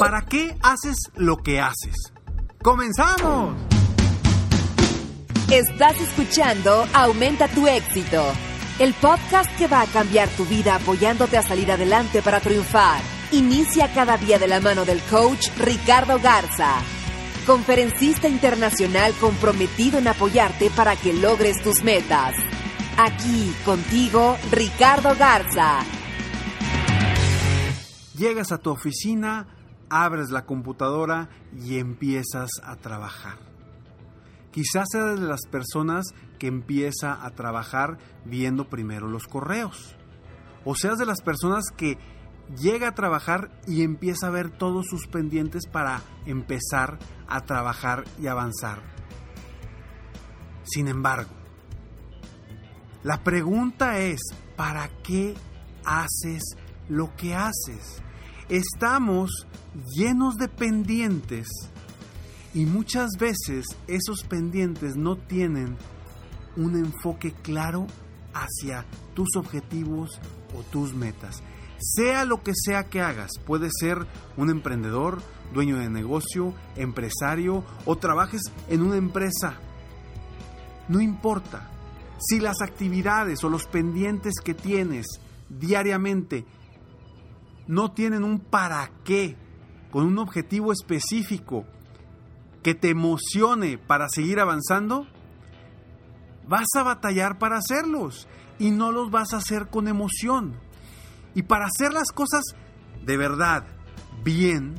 ¿Para qué haces lo que haces? ¡Comenzamos! Estás escuchando Aumenta tu éxito, el podcast que va a cambiar tu vida apoyándote a salir adelante para triunfar. Inicia cada día de la mano del coach Ricardo Garza, conferencista internacional comprometido en apoyarte para que logres tus metas. Aquí contigo, Ricardo Garza. Llegas a tu oficina, abres la computadora y empiezas a trabajar. Quizás seas de las personas que empieza a trabajar viendo primero los correos. O seas de las personas que llega a trabajar y empieza a ver todos sus pendientes para empezar a trabajar y avanzar. Sin embargo, la pregunta es, ¿para qué haces lo que haces? Estamos llenos de pendientes y muchas veces esos pendientes no tienen un enfoque claro hacia tus objetivos o tus metas. Sea lo que sea que hagas, puede ser un emprendedor, dueño de negocio, empresario o trabajes en una empresa. No importa. Si las actividades o los pendientes que tienes diariamente no tienen un para qué, con un objetivo específico que te emocione para seguir avanzando, vas a batallar para hacerlos y no los vas a hacer con emoción. Y para hacer las cosas de verdad bien,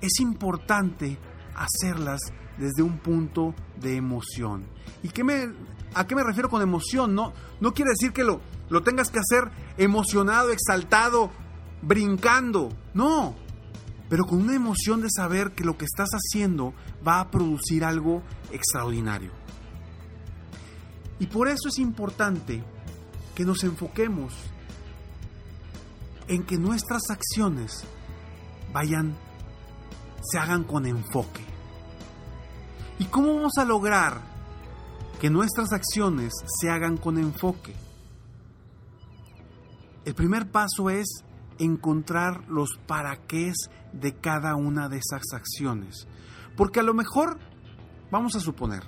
es importante hacerlas desde un punto de emoción. ¿Y qué me, a qué me refiero con emoción? No, no quiere decir que lo, lo tengas que hacer emocionado, exaltado, brincando. No, pero con una emoción de saber que lo que estás haciendo va a producir algo extraordinario. Y por eso es importante que nos enfoquemos en que nuestras acciones vayan, se hagan con enfoque. ¿Y cómo vamos a lograr que nuestras acciones se hagan con enfoque? El primer paso es encontrar los para qué de cada una de esas acciones. Porque a lo mejor, vamos a suponer,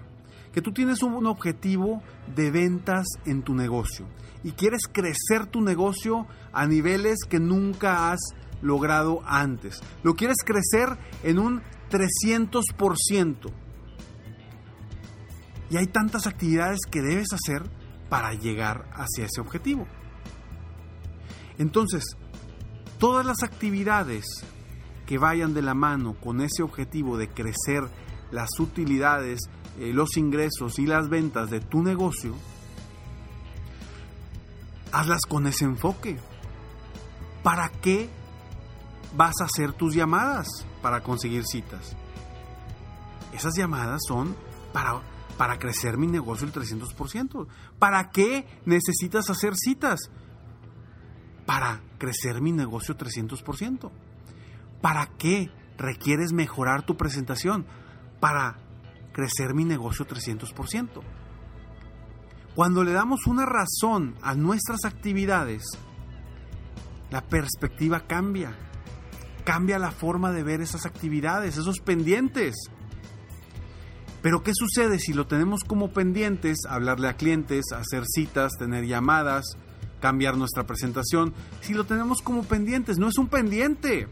que tú tienes un objetivo de ventas en tu negocio y quieres crecer tu negocio a niveles que nunca has logrado antes. Lo quieres crecer en un 300%. Y hay tantas actividades que debes hacer para llegar hacia ese objetivo. Entonces, todas las actividades que vayan de la mano con ese objetivo de crecer las utilidades, eh, los ingresos y las ventas de tu negocio, hazlas con ese enfoque. ¿Para qué vas a hacer tus llamadas para conseguir citas? Esas llamadas son para, para crecer mi negocio el 300%. ¿Para qué necesitas hacer citas? Para crecer mi negocio 300%. ¿Para qué requieres mejorar tu presentación? Para crecer mi negocio 300%. Cuando le damos una razón a nuestras actividades, la perspectiva cambia. Cambia la forma de ver esas actividades, esos pendientes. Pero ¿qué sucede si lo tenemos como pendientes? Hablarle a clientes, hacer citas, tener llamadas, cambiar nuestra presentación. Si lo tenemos como pendientes, no es un pendiente.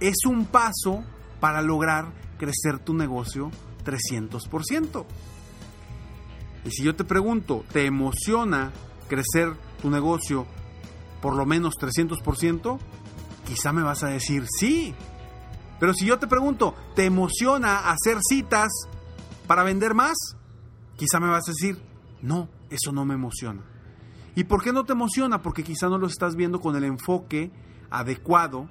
es un paso para lograr crecer tu negocio 300%. Y si yo te pregunto, ¿te emociona crecer tu negocio por lo menos 300%? Quizá me vas a decir sí. Pero si yo te pregunto, ¿te emociona hacer citas para vender más? Quizá me vas a decir, no, eso no me emociona. ¿Y por qué no te emociona? Porque quizá no lo estás viendo con el enfoque adecuado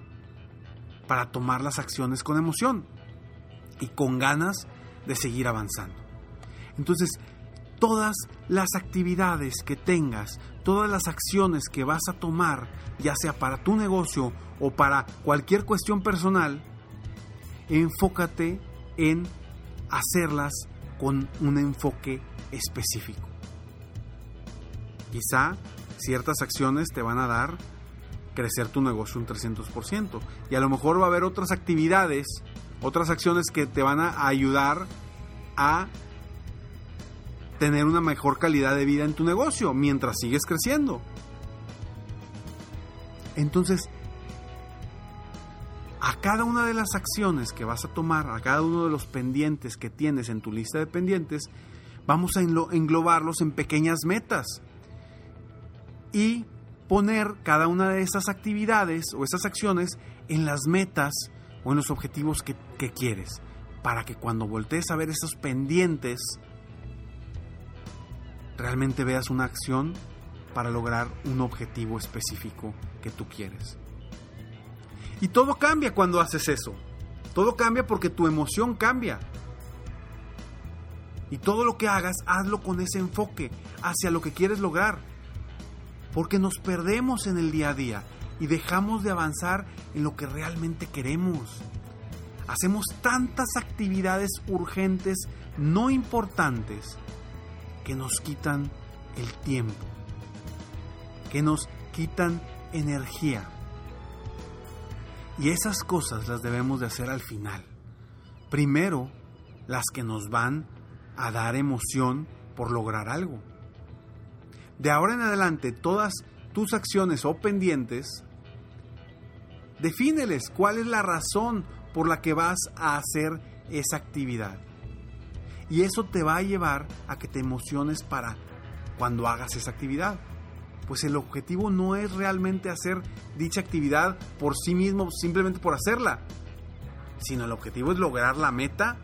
para tomar las acciones con emoción y con ganas de seguir avanzando. Entonces, todas las actividades que tengas, todas las acciones que vas a tomar, ya sea para tu negocio o para cualquier cuestión personal, enfócate en hacerlas con un enfoque específico. Quizá ciertas acciones te van a dar crecer tu negocio un 300%. Y a lo mejor va a haber otras actividades, otras acciones que te van a ayudar a tener una mejor calidad de vida en tu negocio mientras sigues creciendo. Entonces, a cada una de las acciones que vas a tomar, a cada uno de los pendientes que tienes en tu lista de pendientes, vamos a englobarlos en pequeñas metas. Y poner cada una de esas actividades o esas acciones en las metas o en los objetivos que, quieres, para que cuando voltees a ver esos pendientes, realmente veas una acción para lograr un objetivo específico que tú quieres. Y todo cambia cuando haces eso. Todo cambia porque tu emoción cambia. Y todo lo que hagas, hazlo con ese enfoque hacia lo que quieres lograr porque nos perdemos en el día a día y dejamos de avanzar en lo que realmente queremos. Hacemos tantas actividades urgentes, no importantes, que nos quitan el tiempo, que nos quitan energía. Y esas cosas las debemos de hacer al final. Primero, las que nos van a dar emoción por lograr algo de ahora en adelante todas tus acciones o pendientes, defíneles cuál es la razón por la que vas a hacer esa actividad. Y eso te va a llevar a que te emociones para cuando hagas esa actividad. Pues el objetivo no es realmente hacer dicha actividad por sí mismo, simplemente por hacerla, sino el objetivo es lograr la meta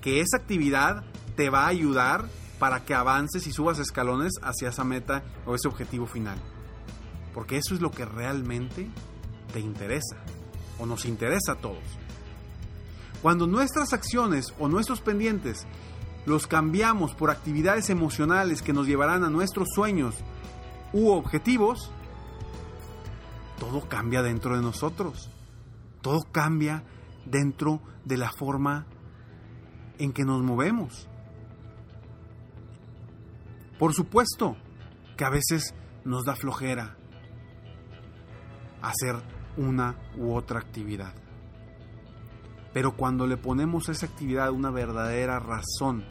que esa actividad te va a ayudar para que avances y subas escalones hacia esa meta o ese objetivo final. Porque eso es lo que realmente te interesa o nos interesa a todos. Cuando nuestras acciones o nuestros pendientes los cambiamos por actividades emocionales que nos llevarán a nuestros sueños u objetivos, todo cambia dentro de nosotros. Todo cambia dentro de la forma en que nos movemos. Por supuesto que a veces nos da flojera hacer una u otra actividad. Pero cuando le ponemos a esa actividad una verdadera razón,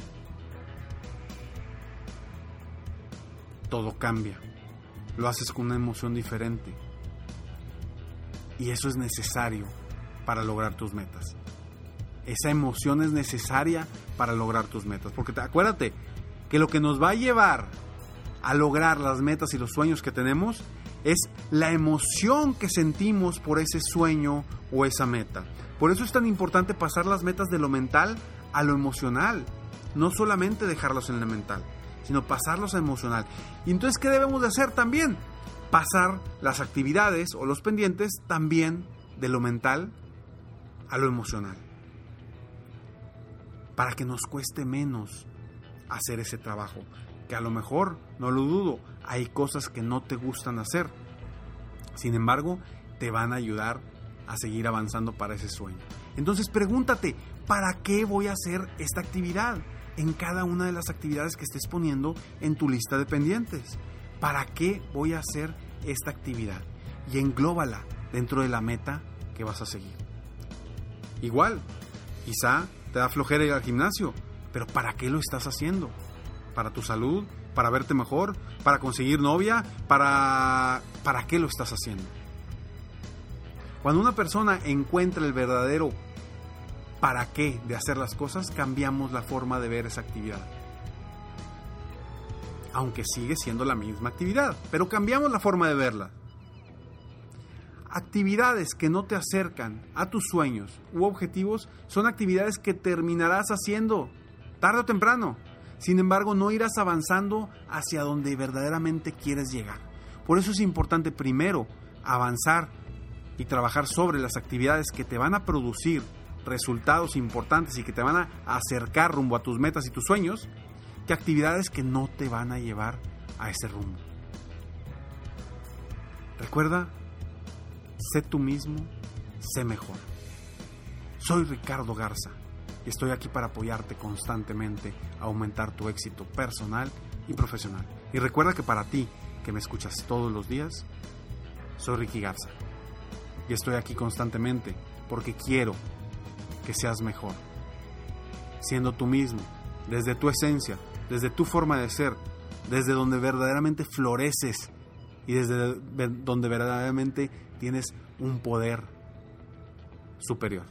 todo cambia. Lo haces con una emoción diferente. Y eso es necesario para lograr tus metas. Esa emoción es necesaria para lograr tus metas. Porque acuérdate, que lo que nos va a llevar a lograr las metas y los sueños que tenemos es la emoción que sentimos por ese sueño o esa meta. Por eso es tan importante pasar las metas de lo mental a lo emocional. No solamente dejarlos en lo mental, sino pasarlos a emocional. Y entonces, ¿qué debemos de hacer también? Pasar las actividades o los pendientes también de lo mental a lo emocional. Para que nos cueste menos hacer ese trabajo. Que a lo mejor, no lo dudo, hay cosas que no te gustan hacer. Sin embargo, te van a ayudar a seguir avanzando para ese sueño. Entonces pregúntate, ¿para qué voy a hacer esta actividad? En cada una de las actividades que estés poniendo en tu lista de pendientes. ¿Para qué voy a hacer esta actividad? Y englóbala dentro de la meta que vas a seguir. Igual, quizá te da flojera ir al gimnasio, pero ¿para qué lo estás haciendo? ¿Para tu salud? ¿Para verte mejor? ¿Para conseguir novia? ¿Para, ¿Para qué lo estás haciendo? Cuando una persona encuentra el verdadero para qué de hacer las cosas, cambiamos la forma de ver esa actividad. Aunque sigue siendo la misma actividad, pero cambiamos la forma de verla. Actividades que no te acercan a tus sueños u objetivos son actividades que terminarás haciendo tarde o temprano. Sin embargo, no irás avanzando hacia donde verdaderamente quieres llegar. Por eso es importante primero avanzar y trabajar sobre las actividades que te van a producir resultados importantes y que te van a acercar rumbo a tus metas y tus sueños, que actividades que no te van a llevar a ese rumbo. Recuerda, sé tú mismo, sé mejor. Soy Ricardo Garza y estoy aquí para apoyarte constantemente a aumentar tu éxito personal y profesional. Y recuerda que para ti, que me escuchas todos los días, soy Ricky Garza. Y estoy aquí constantemente porque quiero que seas mejor. Siendo tú mismo, desde tu esencia, desde tu forma de ser, desde donde verdaderamente floreces y desde donde verdaderamente tienes un poder superior.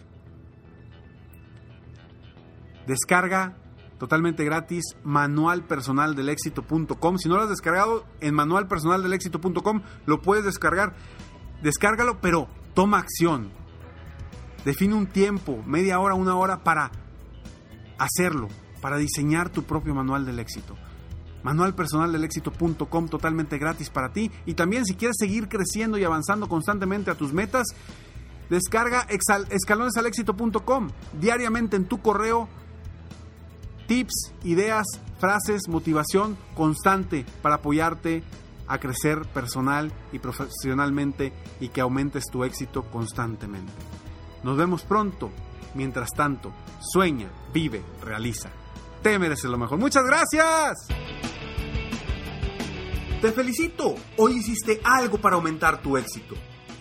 Descarga totalmente gratis manualpersonaldelexito.com. Si no lo has descargado en manualpersonaldelexito.com, lo puedes descargar. Descárgalo, pero toma acción. Define un tiempo, media hora, una hora para hacerlo, para diseñar tu propio manual del éxito. Manualpersonaldelexito.com totalmente gratis para ti. Y también si quieres seguir creciendo y avanzando constantemente a tus metas, descarga escalonesalexito.com diariamente en tu correo. Tips, ideas, frases, motivación constante para apoyarte a crecer personal y profesionalmente y que aumentes tu éxito constantemente. Nos vemos pronto. Mientras tanto, sueña, vive, realiza. Te mereces lo mejor. Muchas gracias. Te felicito. Hoy hiciste algo para aumentar tu éxito.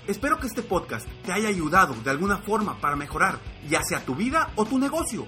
Espero que este podcast te haya ayudado de alguna forma para mejorar ya sea tu vida o tu negocio.